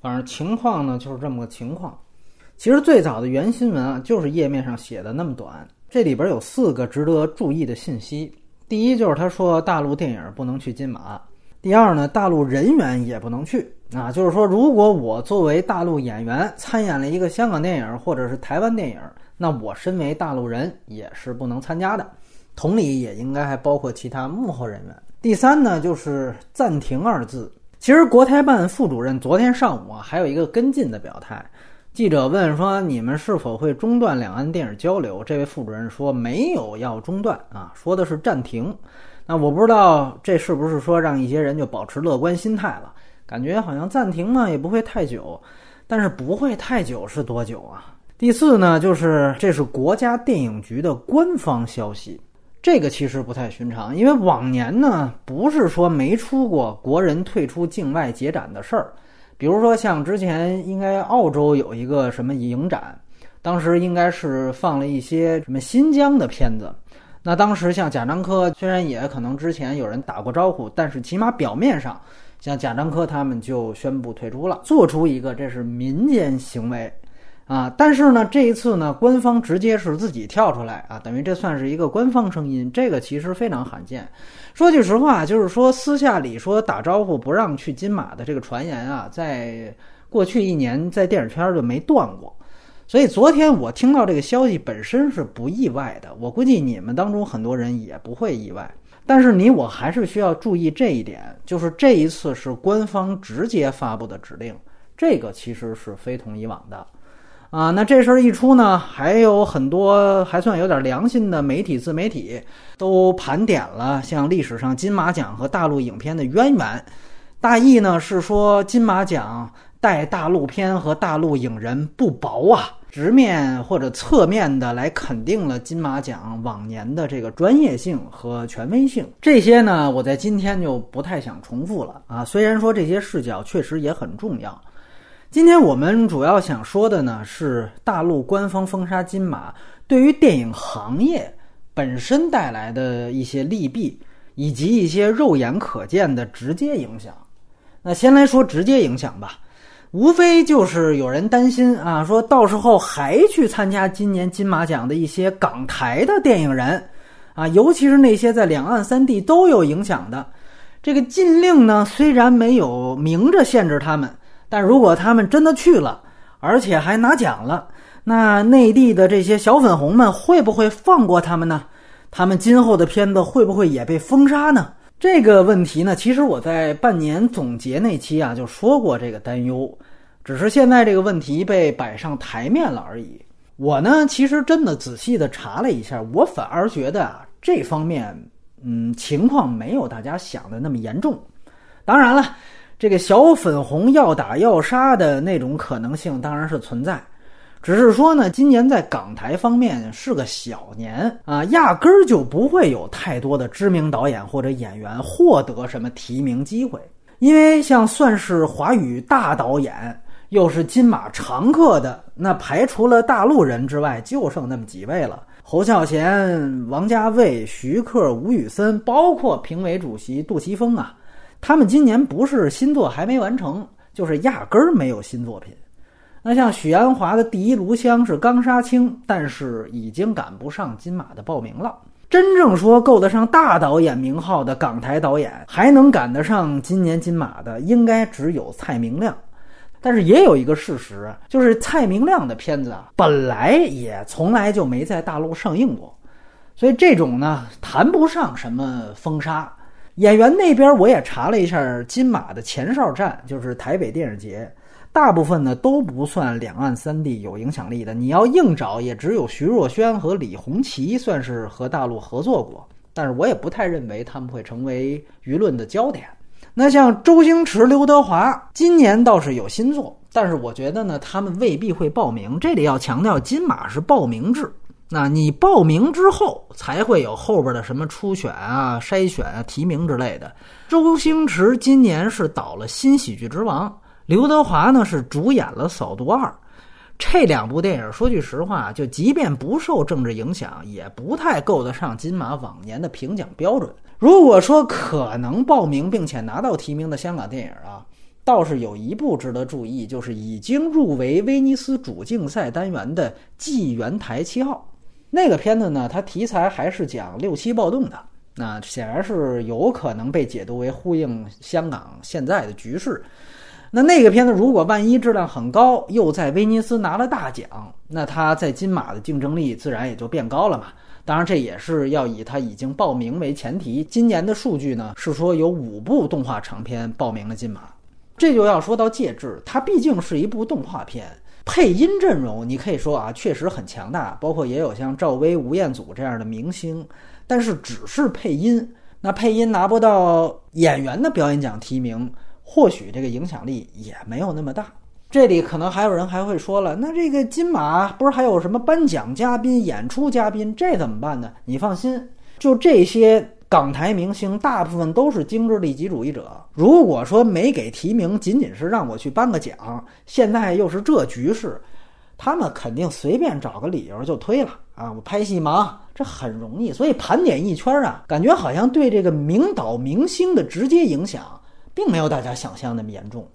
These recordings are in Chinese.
反正情况呢就是这么个情况。其实最早的原新闻啊，就是页面上写的那么短。这里边有四个值得注意的信息：第一，就是他说大陆电影不能去金马；第二呢，大陆人员也不能去啊，就是说如果我作为大陆演员参演了一个香港电影或者是台湾电影，那我身为大陆人也是不能参加的。同理，也应该还包括其他幕后人员。第三呢，就是暂停二字。其实国台办副主任昨天上午啊，还有一个跟进的表态。记者问说：“你们是否会中断两岸电影交流？”这位副主任说：“没有要中断啊，说的是暂停。”那我不知道这是不是说让一些人就保持乐观心态了？感觉好像暂停呢也不会太久，但是不会太久是多久啊？第四呢，就是这是国家电影局的官方消息，这个其实不太寻常，因为往年呢不是说没出过国人退出境外结展的事儿。比如说，像之前应该澳洲有一个什么影展，当时应该是放了一些什么新疆的片子。那当时像贾樟柯，虽然也可能之前有人打过招呼，但是起码表面上，像贾樟柯他们就宣布退出了，做出一个这是民间行为。啊，但是呢，这一次呢，官方直接是自己跳出来啊，等于这算是一个官方声音，这个其实非常罕见。说句实话，就是说私下里说打招呼不让去金马的这个传言啊，在过去一年在电影圈就没断过。所以昨天我听到这个消息本身是不意外的，我估计你们当中很多人也不会意外。但是你我还是需要注意这一点，就是这一次是官方直接发布的指令，这个其实是非同以往的。啊，那这事儿一出呢，还有很多还算有点良心的媒体自媒体都盘点了像历史上金马奖和大陆影片的渊源，大意呢是说金马奖待大陆片和大陆影人不薄啊，直面或者侧面的来肯定了金马奖往年的这个专业性和权威性。这些呢，我在今天就不太想重复了啊，虽然说这些视角确实也很重要。今天我们主要想说的呢，是大陆官方封杀金马对于电影行业本身带来的一些利弊，以及一些肉眼可见的直接影响。那先来说直接影响吧，无非就是有人担心啊，说到时候还去参加今年金马奖的一些港台的电影人啊，尤其是那些在两岸三地都有影响的，这个禁令呢，虽然没有明着限制他们。但如果他们真的去了，而且还拿奖了，那内地的这些小粉红们会不会放过他们呢？他们今后的片子会不会也被封杀呢？这个问题呢，其实我在半年总结那期啊就说过这个担忧，只是现在这个问题被摆上台面了而已。我呢，其实真的仔细的查了一下，我反而觉得啊，这方面嗯情况没有大家想的那么严重。当然了。这个小粉红要打要杀的那种可能性当然是存在，只是说呢，今年在港台方面是个小年啊，压根儿就不会有太多的知名导演或者演员获得什么提名机会，因为像算是华语大导演，又是金马常客的，那排除了大陆人之外，就剩那么几位了：侯孝贤、王家卫、徐克、吴宇森，包括评委主席杜琪峰啊。他们今年不是新作还没完成，就是压根儿没有新作品。那像许鞍华的第一炉香是刚杀青，但是已经赶不上金马的报名了。真正说够得上大导演名号的港台导演，还能赶得上今年金马的，应该只有蔡明亮。但是也有一个事实，就是蔡明亮的片子啊，本来也从来就没在大陆上映过，所以这种呢，谈不上什么封杀。演员那边我也查了一下，金马的前哨站就是台北电影节，大部分呢都不算两岸三地有影响力的。你要硬找，也只有徐若瑄和李红旗算是和大陆合作过，但是我也不太认为他们会成为舆论的焦点。那像周星驰、刘德华，今年倒是有新作，但是我觉得呢，他们未必会报名。这里要强调，金马是报名制。那你报名之后，才会有后边的什么初选啊、筛选啊、提名之类的。周星驰今年是导了《新喜剧之王》，刘德华呢是主演了《扫毒二》，这两部电影说句实话，就即便不受政治影响，也不太够得上金马往年的评奖标准。如果说可能报名并且拿到提名的香港电影啊，倒是有一部值得注意，就是已经入围威尼斯主竞赛单元的《纪元台七号》。那个片子呢，它题材还是讲六七暴动的，那显然是有可能被解读为呼应香港现在的局势。那那个片子如果万一质量很高，又在威尼斯拿了大奖，那它在金马的竞争力自然也就变高了嘛。当然，这也是要以他已经报名为前提。今年的数据呢，是说有五部动画长片报名了金马，这就要说到介质，它毕竟是一部动画片，配音阵容你可以说啊，确实很强大，包括也有像赵薇、吴彦祖这样的明星，但是只是配音，那配音拿不到演员的表演奖提名，或许这个影响力也没有那么大。这里可能还有人还会说了，那这个金马不是还有什么颁奖嘉宾、演出嘉宾，这怎么办呢？你放心，就这些港台明星，大部分都是精致利己主义者。如果说没给提名，仅仅是让我去颁个奖，现在又是这局势，他们肯定随便找个理由就推了啊！我拍戏忙，这很容易。所以盘点一圈啊，感觉好像对这个名导明星的直接影响，并没有大家想象那么严重。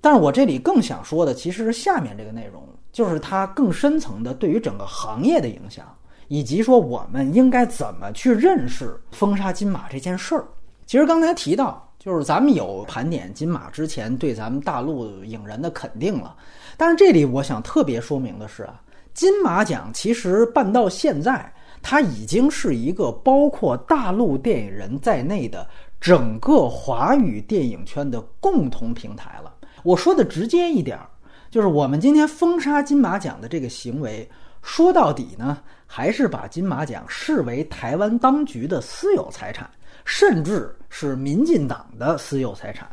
但是我这里更想说的，其实是下面这个内容，就是它更深层的对于整个行业的影响，以及说我们应该怎么去认识封杀金马这件事儿。其实刚才提到，就是咱们有盘点金马之前对咱们大陆影人的肯定了，但是这里我想特别说明的是啊，金马奖其实办到现在，它已经是一个包括大陆电影人在内的整个华语电影圈的共同平台了。我说的直接一点儿，就是我们今天封杀金马奖的这个行为，说到底呢，还是把金马奖视为台湾当局的私有财产，甚至是民进党的私有财产，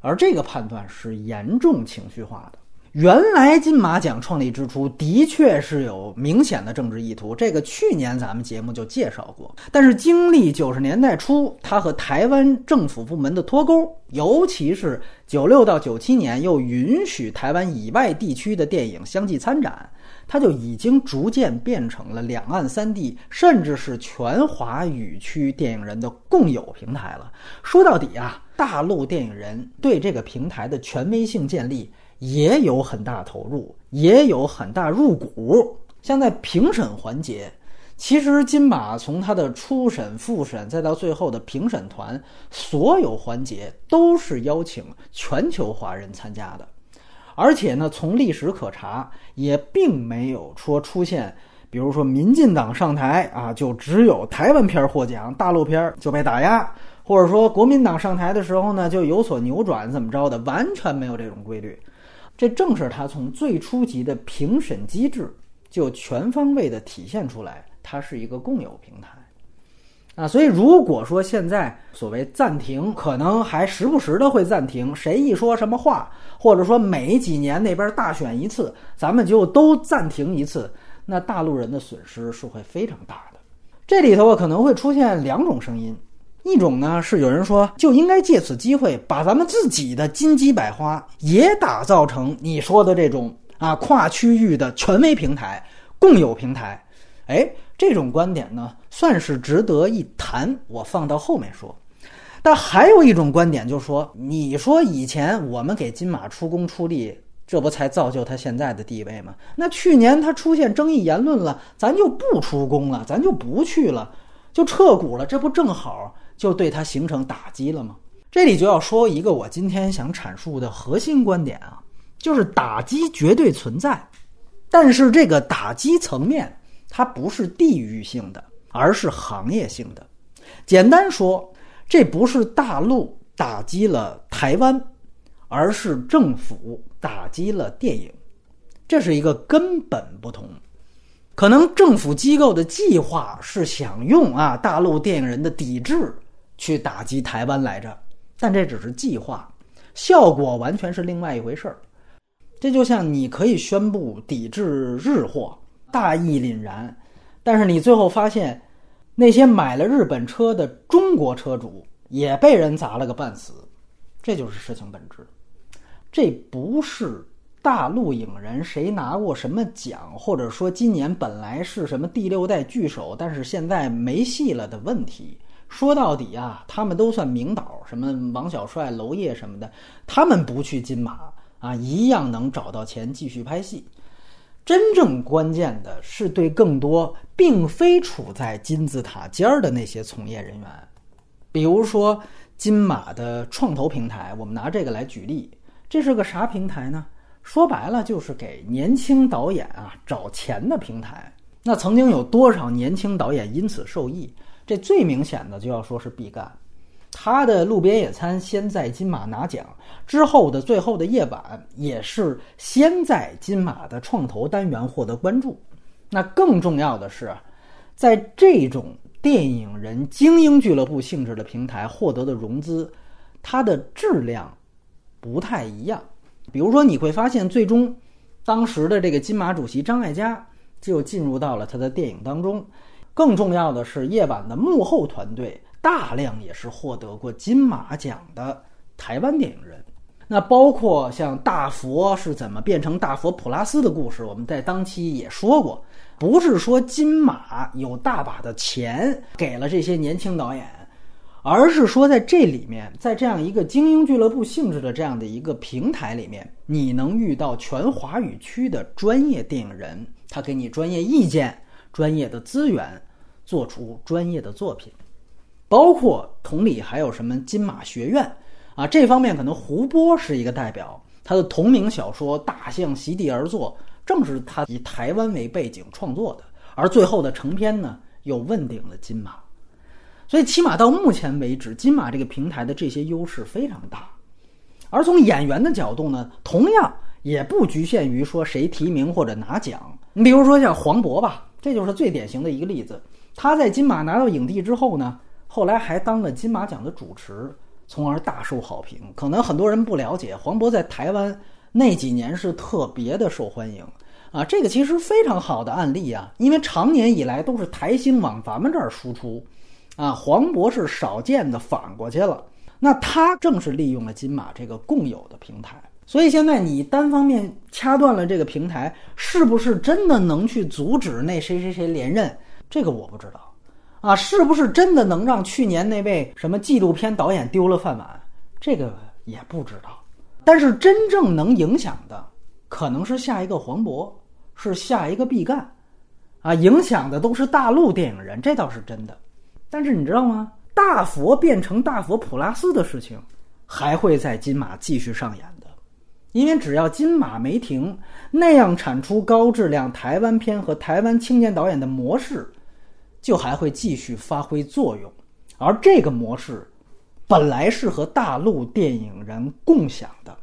而这个判断是严重情绪化的。原来金马奖创立之初的确是有明显的政治意图，这个去年咱们节目就介绍过。但是经历九十年代初，它和台湾政府部门的脱钩，尤其是九六到九七年又允许台湾以外地区的电影相继参展，它就已经逐渐变成了两岸三地，甚至是全华语区电影人的共有平台了。说到底啊，大陆电影人对这个平台的权威性建立。也有很大投入，也有很大入股。像在评审环节，其实金马从它的初审、复审，再到最后的评审团，所有环节都是邀请全球华人参加的。而且呢，从历史可查，也并没有说出现，比如说民进党上台啊，就只有台湾片获奖，大陆片就被打压，或者说国民党上台的时候呢，就有所扭转，怎么着的，完全没有这种规律。这正是他从最初级的评审机制就全方位的体现出来，它是一个共有平台啊。所以如果说现在所谓暂停，可能还时不时的会暂停，谁一说什么话，或者说每几年那边大选一次，咱们就都暂停一次，那大陆人的损失是会非常大的。这里头可能会出现两种声音。一种呢是有人说就应该借此机会把咱们自己的金鸡百花也打造成你说的这种啊跨区域的权威平台、共有平台，哎，这种观点呢算是值得一谈，我放到后面说。但还有一种观点就是说，你说以前我们给金马出工出力，这不才造就他现在的地位吗？那去年他出现争议言论了，咱就不出工了，咱就不去了，就撤股了，这不正好？就对他形成打击了吗？这里就要说一个我今天想阐述的核心观点啊，就是打击绝对存在，但是这个打击层面它不是地域性的，而是行业性的。简单说，这不是大陆打击了台湾，而是政府打击了电影，这是一个根本不同。可能政府机构的计划是想用啊大陆电影人的抵制。去打击台湾来着，但这只是计划，效果完全是另外一回事儿。这就像你可以宣布抵制日货，大义凛然，但是你最后发现，那些买了日本车的中国车主也被人砸了个半死，这就是事情本质。这不是大陆影人谁拿过什么奖，或者说今年本来是什么第六代巨手，但是现在没戏了的问题。说到底啊，他们都算名导，什么王小帅、娄烨什么的，他们不去金马啊，一样能找到钱继续拍戏。真正关键的是对更多并非处在金字塔尖儿的那些从业人员，比如说金马的创投平台，我们拿这个来举例，这是个啥平台呢？说白了就是给年轻导演啊找钱的平台。那曾经有多少年轻导演因此受益？这最明显的就要说是毕赣。他的《路边野餐》先在金马拿奖，之后的最后的夜晚也是先在金马的创投单元获得关注。那更重要的是，在这种电影人精英俱乐部性质的平台获得的融资，它的质量不太一样。比如说，你会发现，最终当时的这个金马主席张艾嘉就进入到了他的电影当中。更重要的是，夜晚的幕后团队。大量也是获得过金马奖的台湾电影人，那包括像大佛是怎么变成大佛普拉斯的故事，我们在当期也说过，不是说金马有大把的钱给了这些年轻导演，而是说在这里面，在这样一个精英俱乐部性质的这样的一个平台里面，你能遇到全华语区的专业电影人，他给你专业意见、专业的资源，做出专业的作品。包括同理，还有什么金马学院啊？这方面可能胡波是一个代表，他的同名小说《大象席地而坐》正是他以台湾为背景创作的，而最后的成片呢又问鼎了金马。所以起码到目前为止，金马这个平台的这些优势非常大。而从演员的角度呢，同样也不局限于说谁提名或者拿奖。你比如说像黄渤吧，这就是最典型的一个例子。他在金马拿到影帝之后呢。后来还当了金马奖的主持，从而大受好评。可能很多人不了解，黄渤在台湾那几年是特别的受欢迎啊。这个其实非常好的案例啊，因为长年以来都是台星往咱们这儿输出，啊，黄渤是少见的反过去了。那他正是利用了金马这个共有的平台，所以现在你单方面掐断了这个平台，是不是真的能去阻止那谁谁谁连任？这个我不知道。啊，是不是真的能让去年那位什么纪录片导演丢了饭碗？这个也不知道。但是真正能影响的，可能是下一个黄渤，是下一个毕赣，啊，影响的都是大陆电影人，这倒是真的。但是你知道吗？大佛变成大佛普拉斯的事情，还会在金马继续上演的，因为只要金马没停，那样产出高质量台湾片和台湾青年导演的模式。就还会继续发挥作用，而这个模式本来是和大陆电影人共享的，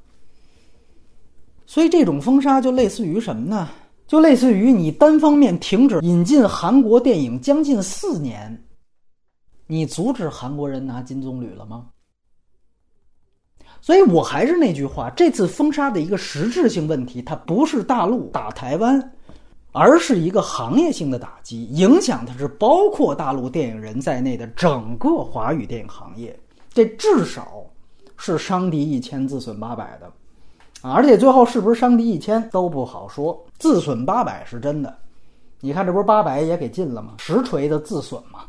所以这种封杀就类似于什么呢？就类似于你单方面停止引进韩国电影将近四年，你阻止韩国人拿金棕榈了吗？所以我还是那句话，这次封杀的一个实质性问题，它不是大陆打台湾。而是一个行业性的打击，影响的是包括大陆电影人在内的整个华语电影行业。这至少是伤敌一千，自损八百的，啊！而且最后是不是伤敌一千都不好说，自损八百是真的。你看，这不是八百也给禁了吗？实锤的自损嘛，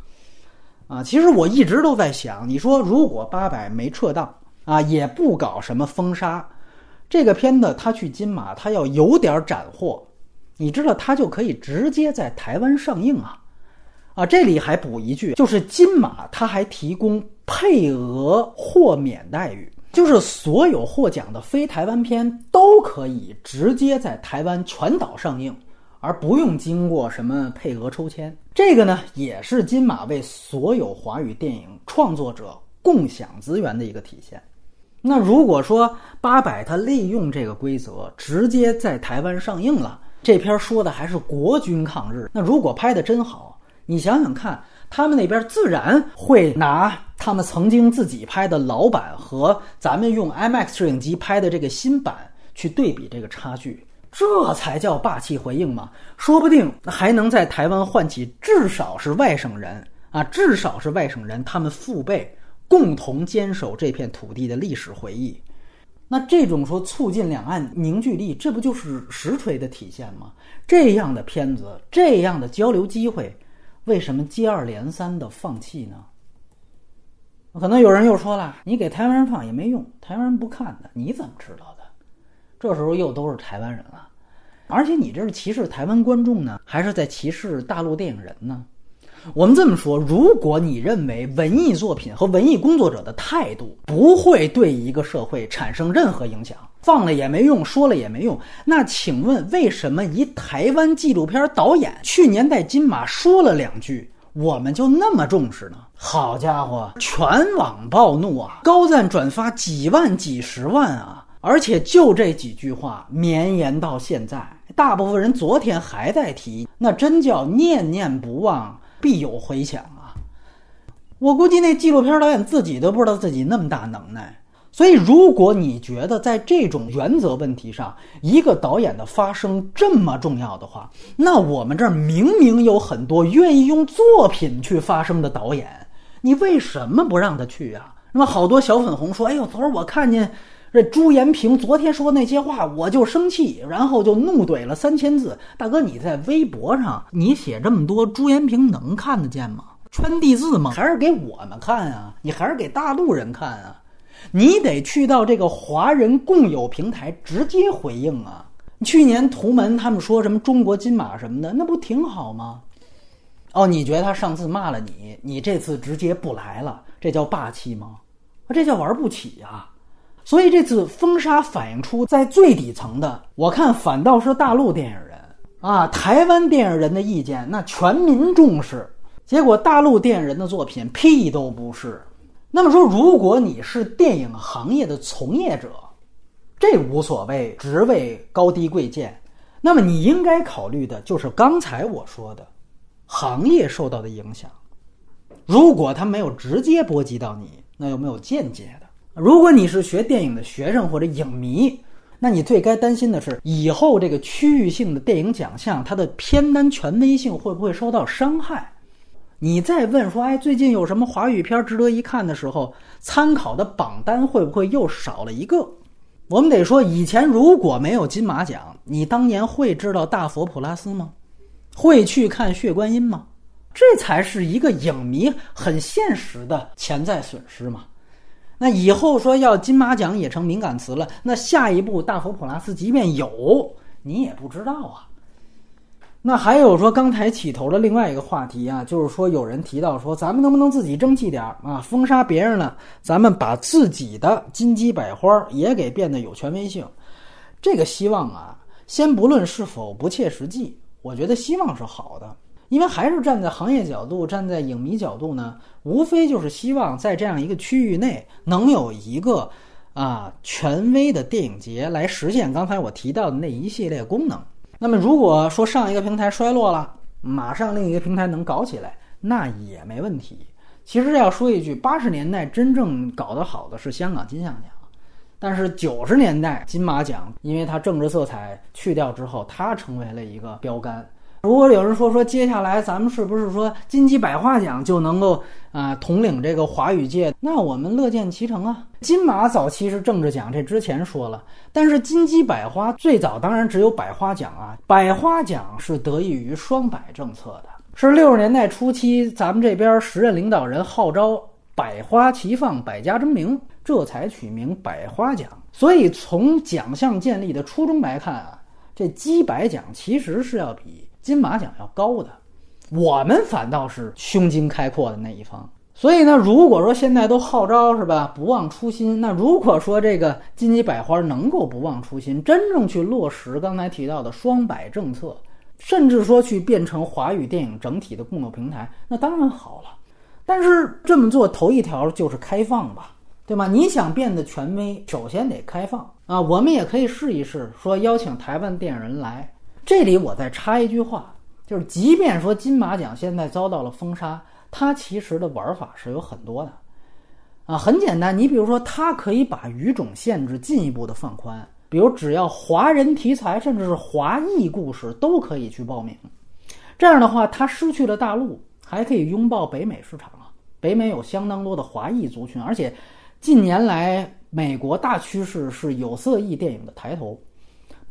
啊！其实我一直都在想，你说如果八百没撤档啊，也不搞什么封杀，这个片子他去金马，他要有点斩获。你知道他就可以直接在台湾上映啊，啊，这里还补一句，就是金马他还提供配额豁免待遇，就是所有获奖的非台湾片都可以直接在台湾全岛上映，而不用经过什么配额抽签。这个呢，也是金马为所有华语电影创作者共享资源的一个体现。那如果说八百他利用这个规则直接在台湾上映了。这篇说的还是国军抗日，那如果拍的真好，你想想看，他们那边自然会拿他们曾经自己拍的老版和咱们用 IMAX 摄影机拍的这个新版去对比这个差距，这才叫霸气回应嘛！说不定还能在台湾唤起至少是外省人啊，至少是外省人他们父辈共同坚守这片土地的历史回忆。那这种说促进两岸凝聚力，这不就是实锤的体现吗？这样的片子，这样的交流机会，为什么接二连三的放弃呢？可能有人又说了，你给台湾人放也没用，台湾人不看的，你怎么知道的？这时候又都是台湾人了，而且你这是歧视台湾观众呢，还是在歧视大陆电影人呢？我们这么说，如果你认为文艺作品和文艺工作者的态度不会对一个社会产生任何影响，放了也没用，说了也没用，那请问为什么一台湾纪录片导演去年在金马说了两句，我们就那么重视呢？好家伙，全网暴怒啊，高赞转发几万、几十万啊！而且就这几句话绵延到现在，大部分人昨天还在提，那真叫念念不忘。必有回响啊！我估计那纪录片导演自己都不知道自己那么大能耐。所以，如果你觉得在这种原则问题上，一个导演的发声这么重要的话，那我们这儿明明有很多愿意用作品去发声的导演，你为什么不让他去啊？那么好多小粉红说：“哎呦，昨儿我看见。”这朱延平昨天说那些话，我就生气，然后就怒怼了三千字。大哥，你在微博上你写这么多，朱延平能看得见吗？圈地字吗？还是给我们看啊？你还是给大陆人看啊？你得去到这个华人共有平台直接回应啊！去年图门他们说什么中国金马什么的，那不挺好吗？哦，你觉得他上次骂了你，你这次直接不来了，这叫霸气吗？这叫玩不起呀！所以这次封杀反映出，在最底层的，我看反倒是大陆电影人啊，台湾电影人的意见那全民重视，结果大陆电影人的作品屁都不是。那么说，如果你是电影行业的从业者，这无所谓职位高低贵贱，那么你应该考虑的就是刚才我说的，行业受到的影响。如果它没有直接波及到你，那有没有间接？如果你是学电影的学生或者影迷，那你最该担心的是以后这个区域性的电影奖项它的片单权威性会不会受到伤害？你再问说，哎，最近有什么华语片值得一看的时候，参考的榜单会不会又少了一个？我们得说，以前如果没有金马奖，你当年会知道大佛普拉斯吗？会去看血观音吗？这才是一个影迷很现实的潜在损失嘛。那以后说要金马奖也成敏感词了。那下一步大佛普拉斯即便有，你也不知道啊。那还有说刚才起头的另外一个话题啊，就是说有人提到说，咱们能不能自己争气点啊？封杀别人呢，咱们把自己的金鸡百花也给变得有权威性。这个希望啊，先不论是否不切实际，我觉得希望是好的。因为还是站在行业角度，站在影迷角度呢，无非就是希望在这样一个区域内能有一个啊权威的电影节来实现刚才我提到的那一系列功能。那么如果说上一个平台衰落了，马上另一个平台能搞起来，那也没问题。其实要说一句，八十年代真正搞得好的是香港金像奖，但是九十年代金马奖因为它政治色彩去掉之后，它成为了一个标杆。如果有人说说接下来咱们是不是说金鸡百花奖就能够啊统领这个华语界？那我们乐见其成啊。金马早期是政治奖，这之前说了，但是金鸡百花最早当然只有百花奖啊。百花奖是得益于双百政策的，是六十年代初期咱们这边时任领导人号召百花齐放，百家争鸣，这才取名百花奖。所以从奖项建立的初衷来看啊，这鸡百奖其实是要比。金马奖要高的，我们反倒是胸襟开阔的那一方。所以呢，如果说现在都号召是吧，不忘初心，那如果说这个金鸡百花能够不忘初心，真正去落实刚才提到的双百政策，甚至说去变成华语电影整体的共有平台，那当然好了。但是这么做头一条就是开放吧，对吗？你想变得权威，首先得开放啊。我们也可以试一试，说邀请台湾电影人来。这里我再插一句话，就是即便说金马奖现在遭到了封杀，它其实的玩法是有很多的，啊，很简单，你比如说，它可以把语种限制进一步的放宽，比如只要华人题材，甚至是华裔故事都可以去报名，这样的话，它失去了大陆，还可以拥抱北美市场啊。北美有相当多的华裔族群，而且近年来美国大趋势是有色裔电影的抬头。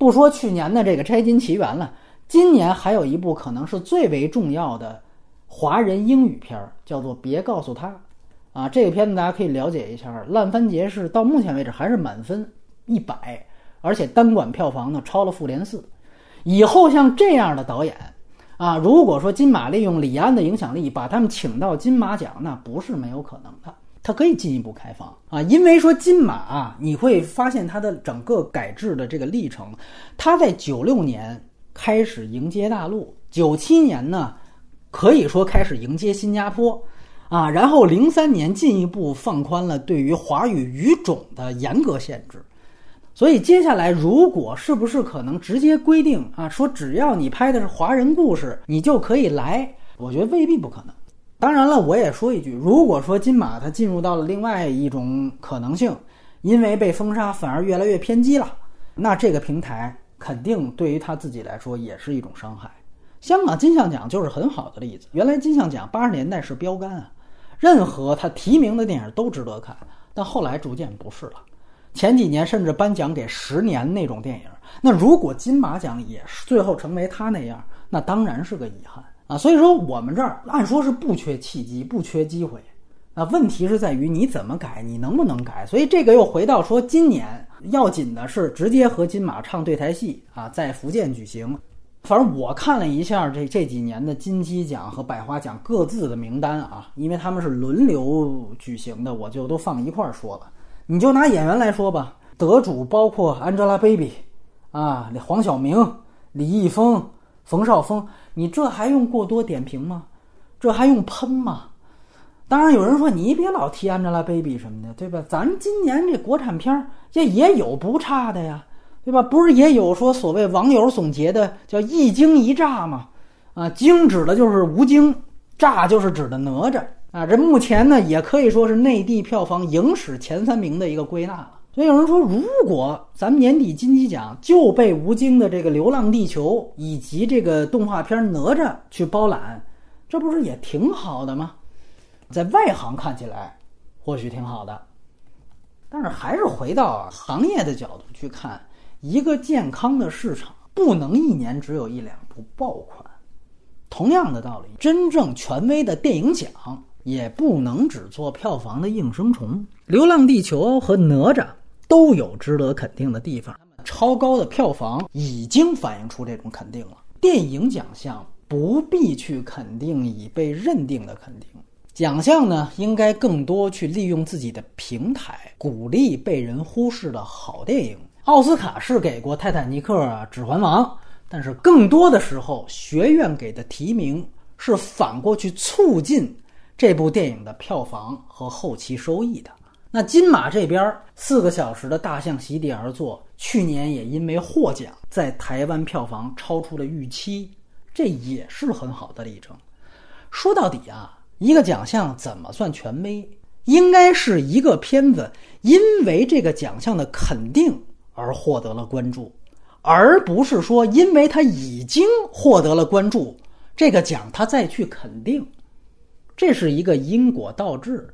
不说去年的这个《摘金奇缘》了，今年还有一部可能是最为重要的华人英语片儿，叫做《别告诉他》，啊，这个片子大家可以了解一下，《烂番茄》是到目前为止还是满分一百，而且单管票房呢超了《复联四》。以后像这样的导演啊，如果说金马利用李安的影响力把他们请到金马奖，那不是没有可能的。它可以进一步开放啊，因为说金马啊，你会发现它的整个改制的这个历程，它在九六年开始迎接大陆，九七年呢可以说开始迎接新加坡，啊，然后零三年进一步放宽了对于华语语种的严格限制，所以接下来如果是不是可能直接规定啊，说只要你拍的是华人故事，你就可以来？我觉得未必不可能。当然了，我也说一句，如果说金马它进入到了另外一种可能性，因为被封杀反而越来越偏激了，那这个平台肯定对于他自己来说也是一种伤害。香港金像奖就是很好的例子。原来金像奖八十年代是标杆啊，任何他提名的电影都值得看，但后来逐渐不是了。前几年甚至颁奖给十年那种电影，那如果金马奖也是最后成为他那样，那当然是个遗憾。啊，所以说我们这儿按说是不缺契机，不缺机会，那，问题是在于你怎么改，你能不能改？所以这个又回到说，今年要紧的是直接和金马唱对台戏啊，在福建举行。反正我看了一下这这几年的金鸡奖和百花奖各自的名单啊，因为他们是轮流举行的，我就都放一块儿说了。你就拿演员来说吧，得主包括 Angelababy，啊，黄晓明、李易峰、冯绍峰。你这还用过多点评吗？这还用喷吗？当然有人说你别老提 Angelababy 什么的，对吧？咱今年这国产片儿这也有不差的呀，对吧？不是也有说所谓网友总结的叫一惊一乍吗？啊，惊指的就是吴京，乍就是指的哪吒啊。这目前呢也可以说是内地票房影史前三名的一个归纳了。所以有人说，如果咱们年底金鸡奖就被吴京的这个《流浪地球》以及这个动画片《哪吒》去包揽，这不是也挺好的吗？在外行看起来，或许挺好的。但是还是回到行业的角度去看，一个健康的市场不能一年只有一两部爆款。同样的道理，真正权威的电影奖。也不能只做票房的应声虫，《流浪地球》和《哪吒》都有值得肯定的地方，超高的票房已经反映出这种肯定了。电影奖项不必去肯定已被认定的肯定，奖项呢应该更多去利用自己的平台，鼓励被人忽视的好电影。奥斯卡是给过《泰坦尼克》《指环王》，但是更多的时候，学院给的提名是反过去促进。这部电影的票房和后期收益的，那金马这边四个小时的大象席地而坐，去年也因为获奖，在台湾票房超出了预期，这也是很好的例证。说到底啊，一个奖项怎么算权威？应该是一个片子因为这个奖项的肯定而获得了关注，而不是说因为他已经获得了关注，这个奖他再去肯定。这是一个因果倒置，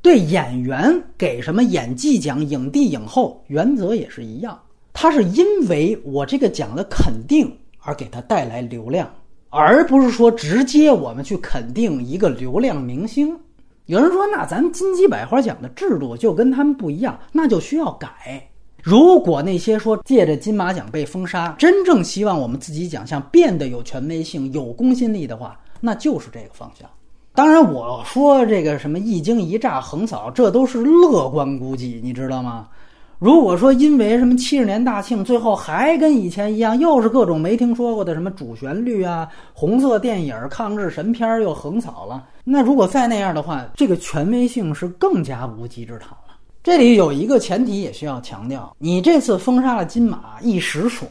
对演员给什么演技奖、影帝、影后，原则也是一样。他是因为我这个奖的肯定而给他带来流量，而不是说直接我们去肯定一个流量明星。有人说，那咱金鸡百花奖的制度就跟他们不一样，那就需要改。如果那些说借着金马奖被封杀，真正希望我们自己奖项变得有权威性、有公信力的话，那就是这个方向。当然，我说这个什么一惊一乍横扫，这都是乐观估计，你知道吗？如果说因为什么七十年大庆，最后还跟以前一样，又是各种没听说过的什么主旋律啊、红色电影、抗日神片又横扫了，那如果再那样的话，这个权威性是更加无稽之谈了。这里有一个前提也需要强调：你这次封杀了金马一时爽，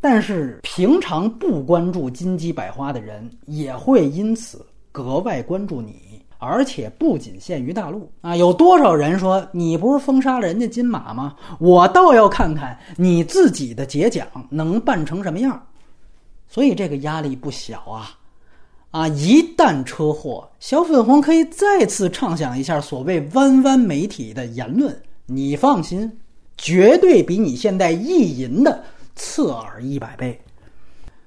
但是平常不关注金鸡百花的人也会因此。格外关注你，而且不仅限于大陆啊！有多少人说你不是封杀了人家金马吗？我倒要看看你自己的节奖能办成什么样。所以这个压力不小啊！啊，一旦车祸，小粉红可以再次畅想一下所谓“弯弯媒体”的言论。你放心，绝对比你现在意淫的刺耳一百倍。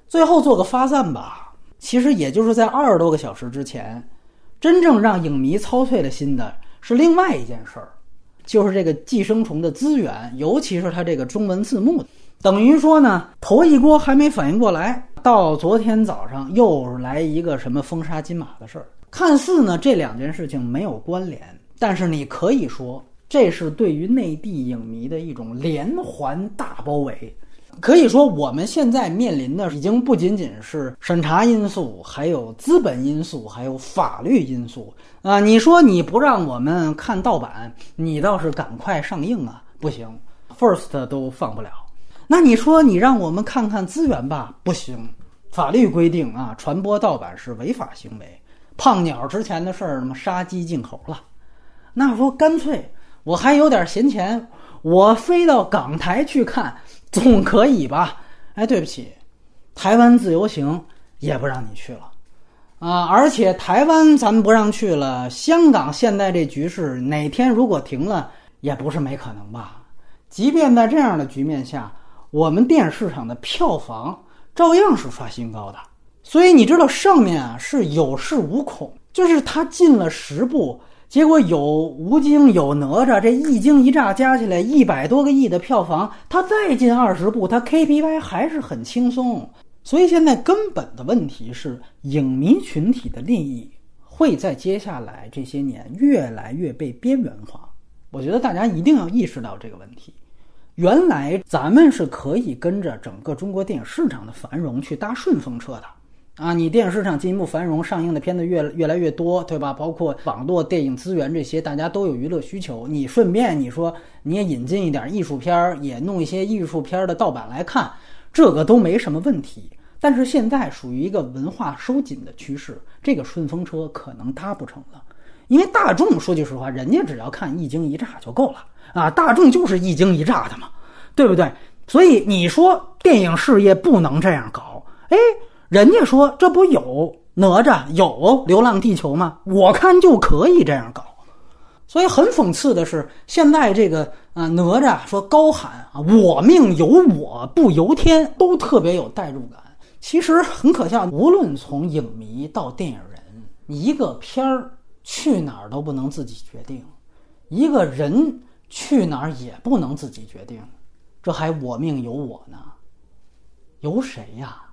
最后做个发散吧。其实也就是在二十多个小时之前，真正让影迷操碎了心的是另外一件事儿，就是这个寄生虫的资源，尤其是它这个中文字幕，等于说呢，头一锅还没反应过来，到昨天早上又来一个什么封杀金马的事儿。看似呢这两件事情没有关联，但是你可以说这是对于内地影迷的一种连环大包围。可以说，我们现在面临的已经不仅仅是审查因素，还有资本因素，还有法律因素啊！你说你不让我们看盗版，你倒是赶快上映啊！不行，First 都放不了。那你说你让我们看看资源吧？不行，法律规定啊，传播盗版是违法行为。胖鸟之前的事儿，什么杀鸡儆猴了？那说干脆我还有点闲钱，我飞到港台去看。总可以吧？哎，对不起，台湾自由行也不让你去了，啊！而且台湾咱们不让去了，香港现在这局势哪天如果停了，也不是没可能吧？即便在这样的局面下，我们电视场的票房照样是刷新高的。所以你知道上面啊是有恃无恐，就是他进了十部。结果有吴京有哪吒，这一惊一乍加起来一百多个亿的票房，他再进二十部，他 KPI 还是很轻松。所以现在根本的问题是，影迷群体的利益会在接下来这些年越来越被边缘化。我觉得大家一定要意识到这个问题。原来咱们是可以跟着整个中国电影市场的繁荣去搭顺风车的。啊，你电影市场进一步繁荣，上映的片子越越来越多，对吧？包括网络电影资源这些，大家都有娱乐需求。你顺便你说你也引进一点艺术片儿，也弄一些艺术片儿的盗版来看，这个都没什么问题。但是现在属于一个文化收紧的趋势，这个顺风车可能搭不成了。因为大众说句实话，人家只要看一惊一乍就够了啊，大众就是一惊一乍的嘛，对不对？所以你说电影事业不能这样搞，哎。人家说这不有哪吒有《流浪地球》吗？我看就可以这样搞。所以很讽刺的是，现在这个啊哪吒说高喊啊“我命由我不由天”，都特别有代入感。其实很可笑，无论从影迷到电影人，一个片儿去哪儿都不能自己决定，一个人去哪儿也不能自己决定，这还我命由我呢？由谁呀？